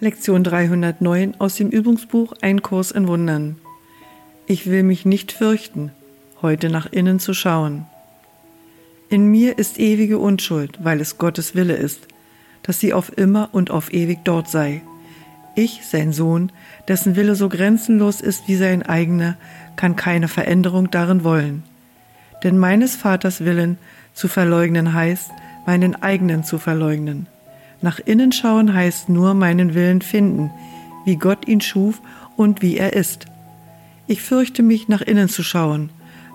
Lektion 309 aus dem Übungsbuch Ein Kurs in Wundern. Ich will mich nicht fürchten, heute nach innen zu schauen. In mir ist ewige Unschuld, weil es Gottes Wille ist, dass sie auf immer und auf ewig dort sei. Ich, sein Sohn, dessen Wille so grenzenlos ist wie sein eigener, kann keine Veränderung darin wollen. Denn meines Vaters Willen zu verleugnen heißt, meinen eigenen zu verleugnen. Nach innen schauen heißt nur meinen Willen finden, wie Gott ihn schuf und wie er ist. Ich fürchte mich, nach innen zu schauen,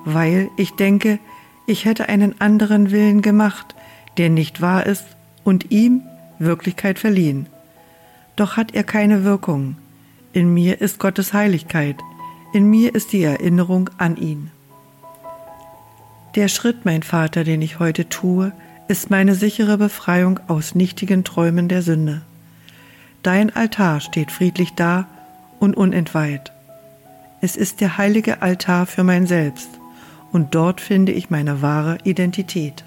weil ich denke, ich hätte einen anderen Willen gemacht, der nicht wahr ist und ihm Wirklichkeit verliehen. Doch hat er keine Wirkung. In mir ist Gottes Heiligkeit, in mir ist die Erinnerung an ihn. Der Schritt, mein Vater, den ich heute tue, ist meine sichere Befreiung aus nichtigen Träumen der Sünde. Dein Altar steht friedlich da und unentweiht. Es ist der heilige Altar für mein Selbst, und dort finde ich meine wahre Identität.